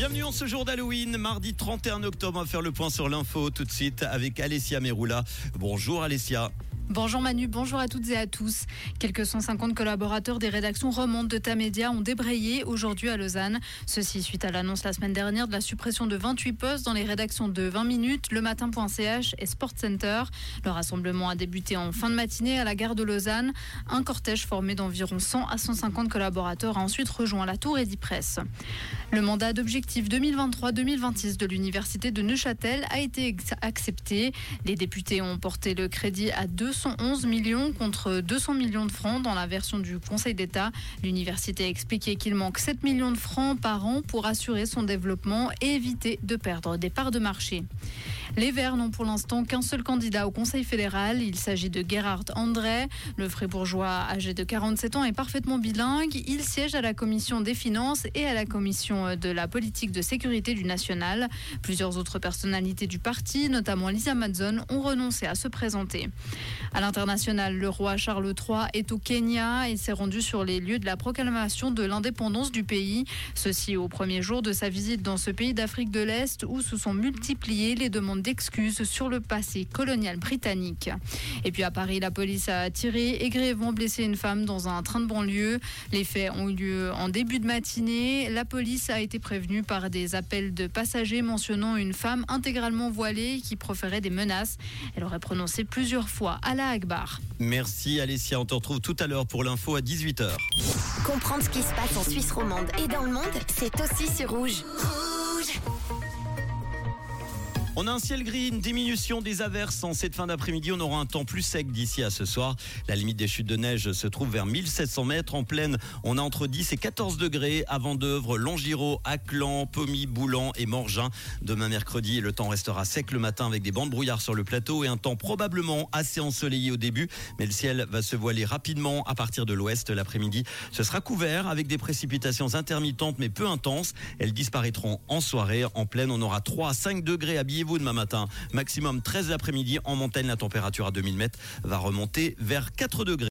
Bienvenue en ce jour d'Halloween, mardi 31 octobre. Va faire le point sur l'info tout de suite avec Alessia Meroula. Bonjour Alessia. Bonjour Manu, bonjour à toutes et à tous. Quelques 150 collaborateurs des rédactions remontes de Tamedia ont débrayé aujourd'hui à Lausanne. Ceci suite à l'annonce la semaine dernière de la suppression de 28 postes dans les rédactions de 20 minutes, le matin.ch et Sport Center. Le rassemblement a débuté en fin de matinée à la gare de Lausanne. Un cortège formé d'environ 100 à 150 collaborateurs a ensuite rejoint la Tour Presse. Le mandat d'objectif 2023-2026 de l'Université de Neuchâtel a été accepté. Les députés ont porté le crédit à 200 111 millions contre 200 millions de francs dans la version du Conseil d'État. L'université a expliqué qu'il manque 7 millions de francs par an pour assurer son développement et éviter de perdre des parts de marché. Les Verts n'ont pour l'instant qu'un seul candidat au Conseil fédéral. Il s'agit de Gerhard André. Le fribourgeois âgé de 47 ans est parfaitement bilingue. Il siège à la commission des finances et à la commission de la politique de sécurité du national. Plusieurs autres personnalités du parti, notamment Lisa Madzon, ont renoncé à se présenter. À l'international, le roi Charles III est au Kenya et s'est rendu sur les lieux de la proclamation de l'indépendance du pays. Ceci au premier jour de sa visite dans ce pays d'Afrique de l'Est où se sont multipliées les demandes d'excuses sur le passé colonial britannique. Et puis à Paris, la police a tiré et grièvement blessé une femme dans un train de banlieue. Les faits ont eu lieu en début de matinée. La police a été prévenue par des appels de passagers mentionnant une femme intégralement voilée qui proférait des menaces. Elle aurait prononcé plusieurs fois à la Akbar. Merci Alessia, on te retrouve tout à l'heure pour l'info à 18h. Comprendre ce qui se passe en Suisse romande et dans le monde, c'est aussi sur rouge. On a un ciel gris, une diminution des averses en cette fin d'après-midi. On aura un temps plus sec d'ici à ce soir. La limite des chutes de neige se trouve vers 1700 mètres. En plaine, on a entre 10 et 14 degrés à Vendœuvre, Longiro, Aclan, Pommy, Boulan et Morgin. Demain mercredi, le temps restera sec le matin avec des bandes brouillard sur le plateau et un temps probablement assez ensoleillé au début. Mais le ciel va se voiler rapidement à partir de l'ouest l'après-midi. Ce sera couvert avec des précipitations intermittentes mais peu intenses. Elles disparaîtront en soirée. En plaine, on aura 3 à 5 degrés à demain matin. Maximum 13 l'après-midi. En montagne, la température à 2000 mètres va remonter vers 4 degrés.